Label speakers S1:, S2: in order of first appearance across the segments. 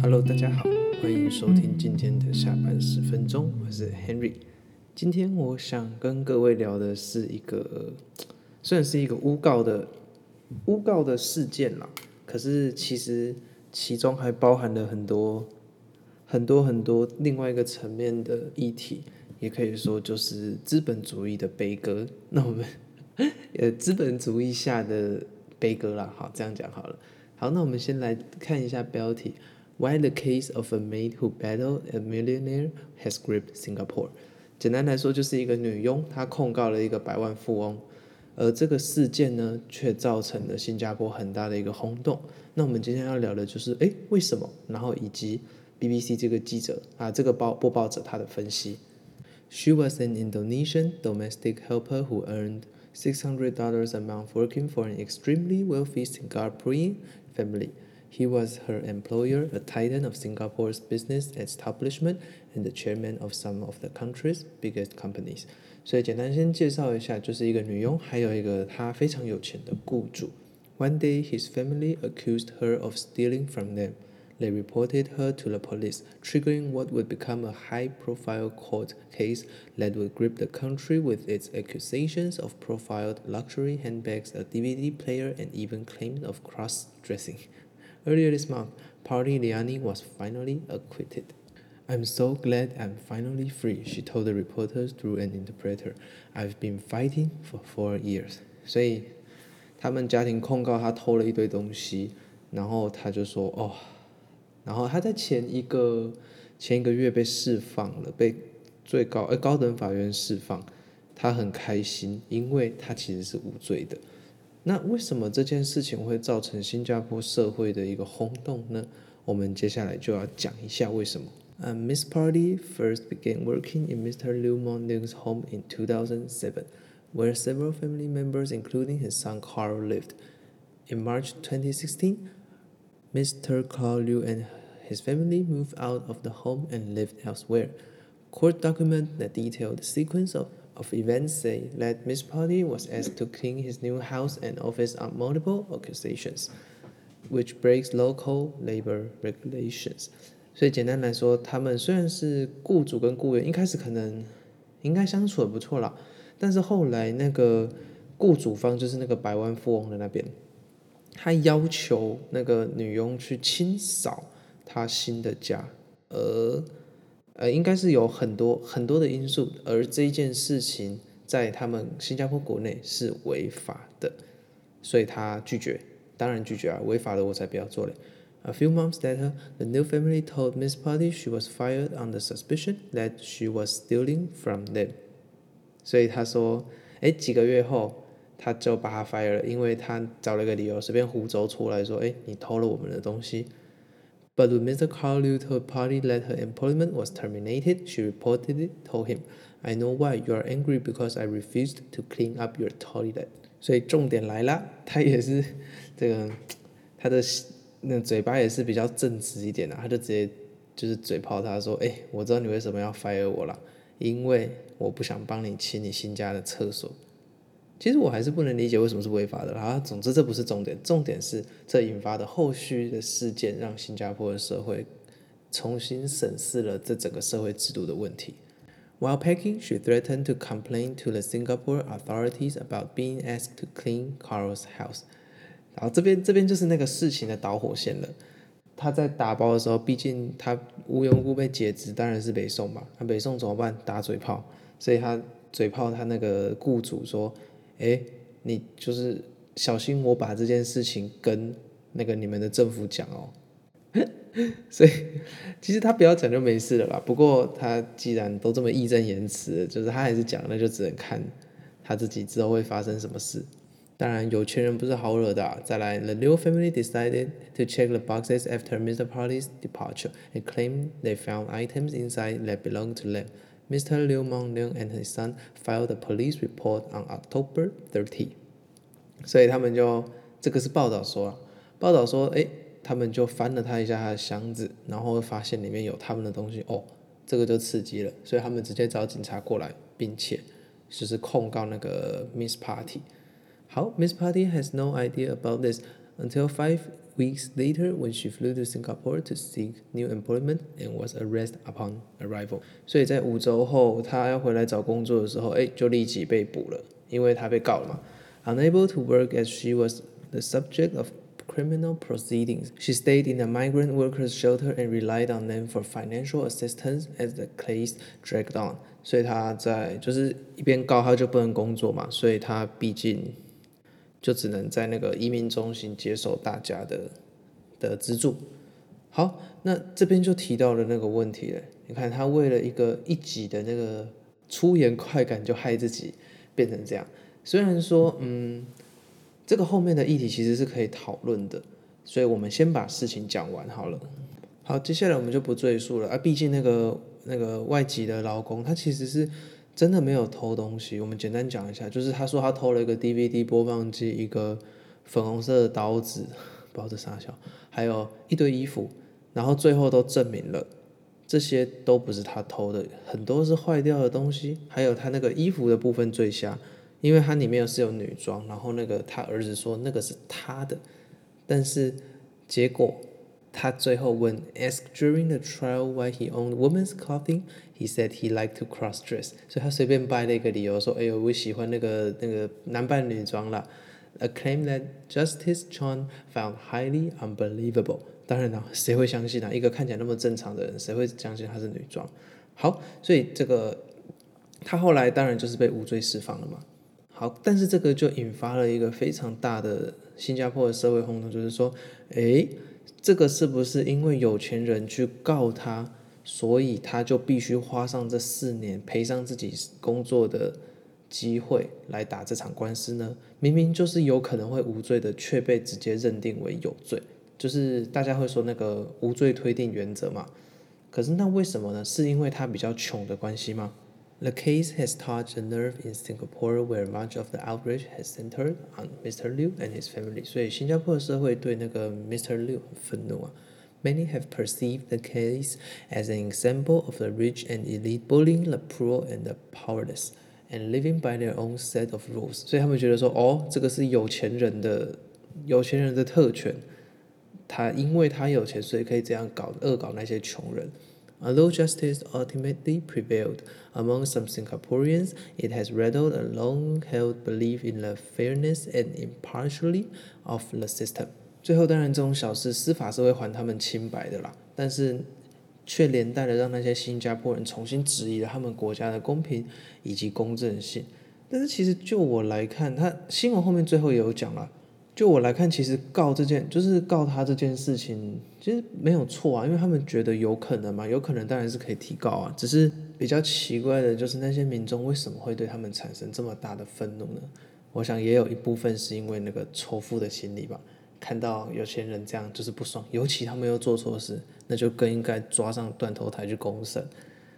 S1: Hello，大家好，欢迎收听今天的下班十分钟，我是 Henry。今天我想跟各位聊的是一个，虽然是一个诬告的诬告的事件啦，可是其实其中还包含了很多很多很多另外一个层面的议题，也可以说就是资本主义的悲歌。那我们呃，资本主义下的悲歌啦，好，这样讲好了。好，那我们先来看一下标题。Why the case of a maid who battled a millionaire has gripped Singapore？简单来说，就是一个女佣，她控告了一个百万富翁，而这个事件呢，却造成了新加坡很大的一个轰动。那我们今天要聊的就是，诶，为什么？然后以及 BBC 这个记者啊，这个报播报者他的分析。She was an Indonesian domestic helper who earned six hundred dollars a month working for an extremely wealthy Singaporean family. He was her employer, a titan of Singapore's business establishment, and the chairman of some of the country's biggest companies. 所以简单先介绍一下，就是一个女佣，还有一个她非常有钱的雇主。One day, his family accused her of stealing from them. They reported her to the police, triggering what would become a high-profile court case that would grip the country with its accusations of profiled luxury handbags, a DVD player, and even claims of cross-dressing. Earlier this month, Party Liani was finally acquitted. I'm so glad I'm finally free, she told the reporters through an interpreter. I've been fighting for four years. 所以，他们家庭控告他偷了一堆东西，然后他就说哦， 然后他在前一个前一个月被释放了，被最高呃高等法院释放，他很开心，因为他其实是无罪的。那为什么这件事情会造成新加坡社会的一个轰动呢？我们接下来就要讲一下为什么。Uh, Miss Party first began working in Mr. Liew Mok Neung's home in 2007, where several family members, including his son Carl, lived. In March 2016, Mr. Carl Liew and his family moved out of the home and lived elsewhere. Court documents that detail the sequence of of events say that Miss Party was asked to clean his new house and office on multiple occasions, which breaks local labor regulations. 所以简单来说，他们虽然是雇主跟雇员，一开始可能应该相处的不错啦，但是后来那个雇主方就是那个百万富翁的那边， 他要求那个女佣去清扫他新的家，而呃，应该是有很多很多的因素，而这件事情在他们新加坡国内是违法的，所以他拒绝，当然拒绝啊，违法的我才不要做嘞。A few months later, the new family told Miss Party she was fired on the suspicion that she was stealing from them。所以他说，哎，几个月后他就把他 fire 了，因为他找了一个理由，随便胡诌出来说，哎，你偷了我们的东西。But when Mr. Carl Liew told Party that her employment was terminated, she reportedly told him, "I know why you are angry because I refused to clean up your toilet." 所以重点来了，他也是这个他的那嘴巴也是比较正直一点的，他就直接就是嘴炮他说：“哎，我知道你为什么要 fire 我了，因为我不想帮你清你新家的厕所。”其实我还是不能理解为什么是违法的。啊，总之这不是重点，重点是这引发的后续的事件，让新加坡的社会重新审视了这整个社会制度的问题。While packing, she threatened to complain to the Singapore authorities about being asked to clean Carl's house。然后这边这边就是那个事情的导火线了。他在打包的时候，毕竟他无缘无故被解职，当然是北宋嘛。那北宋怎么办？打嘴炮，所以他嘴炮他那个雇主说。哎，你就是小心我把这件事情跟那个你们的政府讲哦。所以其实他不要讲就没事了啦。不过他既然都这么义正言辞，就是他还是讲，那就只能看他自己之后会发生什么事。当然有钱人不是好惹的啊。再来，The Liew family decided to check the boxes after Mr. Party's departure and claim they found items inside that belonged to them. Mr. Liew Mok Neung and his son filed a police report on October 30. 所以他们就这个是报道说啊，报道说，哎，他们就翻了他一下他的箱子，然后发现里面有他们的东西，哦，这个就刺激了，所以他们直接找警察过来并且就是控告那个 Miss Party。好，Miss Party has no idea about this until five weeks later when she flew to Singapore to seek new employment and was arrested upon arrival。所以在五周后，她要回来找工作的时候，哎，就立即被捕了，因为她被告了嘛。Unable to work as she was the subject of criminal proceedings. She stayed in a migrant workers shelter and relied on them for financial assistance as the case dragged on. 所以他在就是一边告他就不能工作嘛，所以他毕竟 就只能在那个移民中心接受大家的的资助。好，那这边就提到了那个问题了。你看他为了一个一己的那个粗言快感就害自己变成这样。虽然说，嗯。这个后面的议题其实是可以讨论的，所以我们先把事情讲完好了。好，接下来我们就不赘述了啊。毕竟那个那个外籍的劳工，他其实是真的没有偷东西。我们简单讲一下，就是他说他偷了一个 DVD 播放机，一个粉红色的刀子，不知道这啥小，还有一堆衣服，然后最后都证明了这些都不是他偷的，很多是坏掉的东西，还有他那个衣服的部分最瞎。因为它里面是有女装，然后那个他儿子说那个是他的，但是结果他最后问，asked during the trial why he owned women's clothing, he said he liked to cross dress，所以他随便掰了一个理由说，哎呦我喜欢那个那个男扮女装啦，a claim that Justice Chong found highly unbelievable。当然了，谁会相信啊？一个看起来那么正常的人，谁会相信他是女装？好，所以这个他后来当然就是被无罪释放了嘛。好，但是这个就引发了一个非常大的新加坡的社会轰动，就是说，诶，这个是不是因为有钱人去告他，所以他就必须花上这四年赔上自己工作的机会来打这场官司呢？明明就是有可能会无罪的，却被直接认定为有罪，就是大家会说那个无罪推定原则嘛。可是那为什么呢？是因为他比较穷的关系吗 ？The case has touched a nerve in Singapore, where much of the outrage has centered on Mr. Liu and his family. 所以新加坡的社会对那个 Mr. Liu 很愤怒啊。Many have perceived the case as an example of the rich and elite bullying the poor and the powerless, and living by their own set of rules. 所以他们觉得说，哦，这个是有钱人的有钱人的特权，他因为他有钱，所以可以这样搞恶搞那些穷人。 Although justice ultimately prevailed among some Singaporeans, it has rattled a long-held belief in the fairness and impartiality of the system. 最后，当然这种小事，司法是会还他们清白的啦，但是却连带的让那些新加坡人重新质疑了他们国家的公平以及公正性。但是，其实就我来看，他新闻后面最后也有讲了。就我来看，其实告这件就是告他这件事情，其实没有错啊，因为他们觉得有可能嘛，有可能当然是可以提告啊。只是比较奇怪的就是那些民众为什么会对他们产生这么大的愤怒呢？我想也有一部分是因为那个仇富的心理吧，看到有钱人这样就是不爽，尤其他们又做错事，那就更应该抓上断头台去公审，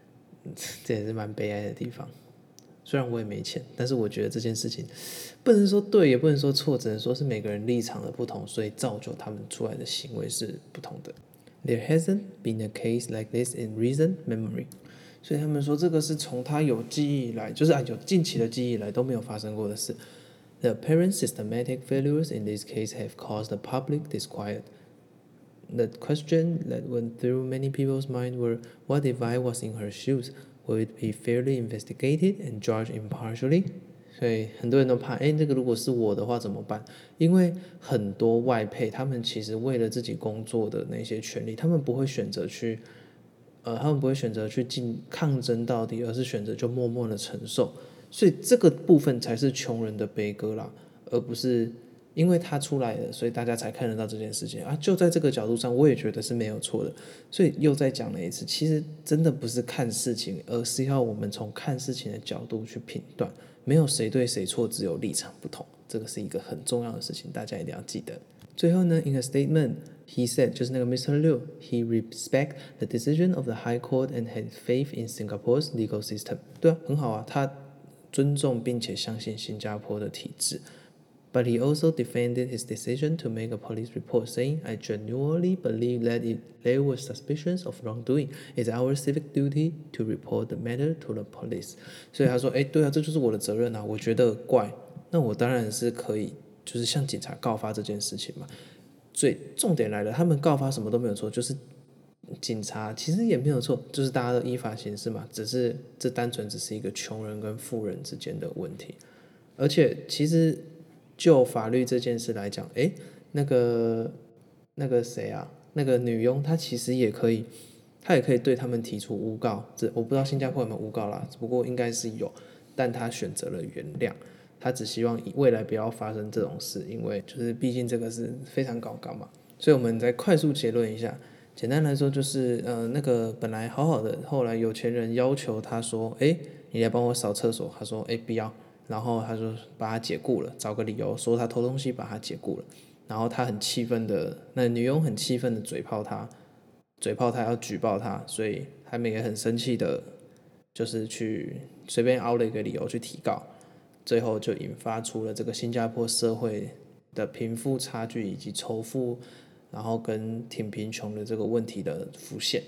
S1: 这也是蛮悲哀的地方。虽然我也没钱，但是我觉得这件事情不能说对，也不能说错，只能说是每个人立场的不同，所以造就他们出来的行为是不同的。There hasn't been a case like this in recent memory，所以他们说这个是从他有记忆以来，就是啊有近期的记忆以来都没有发生过的事。The apparent systematic failures in this case have caused the public disquiet. The question that went through many people's mind were, what if I was in her shoes? Will it be fairly investigated and judged impartially？所以很多人都怕，哎，这个如果是我的话怎么办？因为很多外配，他们其实为了自己工作的那些权利，他们不会选择去，呃，他们不会选择去进抗争到底，而是选择就默默的承受。所以这个部分才是穷人的悲歌啦，而不是。因为他出来了，所以大家才看得到这件事情啊！就在这个角度上，我也觉得是没有错的。所以又再讲了一次，其实真的不是看事情，而是要我们从看事情的角度去评断。没有谁对谁错，只有立场不同。这个是一个很重要的事情，大家一定要记得。最后呢，in a statement he said，就是那个 Mr. Liu，he respect the decision of the High Court and had faith in Singapore's legal system。对啊，很好啊，他尊重并且相信新加坡的体制。But he also defended his decision to make a police report, saying, I genuinely believe that if there were suspicions of wrongdoing, it's our civic duty to report the matter to the police. 所以他说，哎，对啊，这就是我的责任啊。我觉得怪，那我当然是可以，就是向警察告发这件事情嘛。所以重点来了，他们告发什么都没有错，就是警察其实也没有错，就是大家都依法行事嘛。只是这单纯只是一个穷人跟富人之间的问题，而且其实。就法律这件事来讲，诶，那个那个谁啊，那个女佣她其实也可以，她也可以对他们提出诬告。这我不知道新加坡有没有诬告啦，只不过应该是有，但她选择了原谅，她只希望未来不要发生这种事，因为就是毕竟这个是非常搞笑嘛。所以我们再快速结论一下，简单来说就是，呃，那个本来好好的，后来有钱人要求他说，诶，你来帮我扫厕所，他说，诶，不要。然后他说把他解雇了，找个理由说他偷东西把他解雇了。然后他很气愤的，那女佣很气愤的嘴炮他，嘴炮他要举报他，所以他们也很生气的，就是去随便凹了一个理由去提告，最后就引发出了这个新加坡社会的贫富差距以及仇富，然后跟挺贫穷的这个问题的浮现。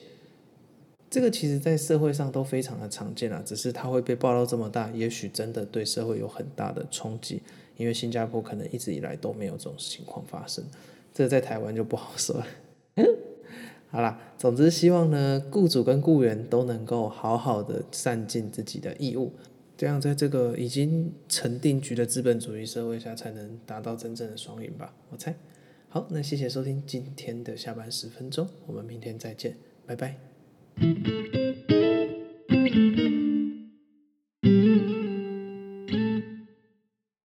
S1: 这个其实，在社会上都非常的常见啊，只是它会被报道这么大，也许真的对社会有很大的冲击，因为新加坡可能一直以来都没有这种情况发生，这在台湾就不好说了。好啦，总之希望呢，雇主跟雇员都能够好好的善尽自己的义务，这样在这个已经成定局的资本主义社会下，才能达到真正的双赢吧，我猜。好，那谢谢收听今天的下班十分钟，我们明天再见，拜拜。Thank you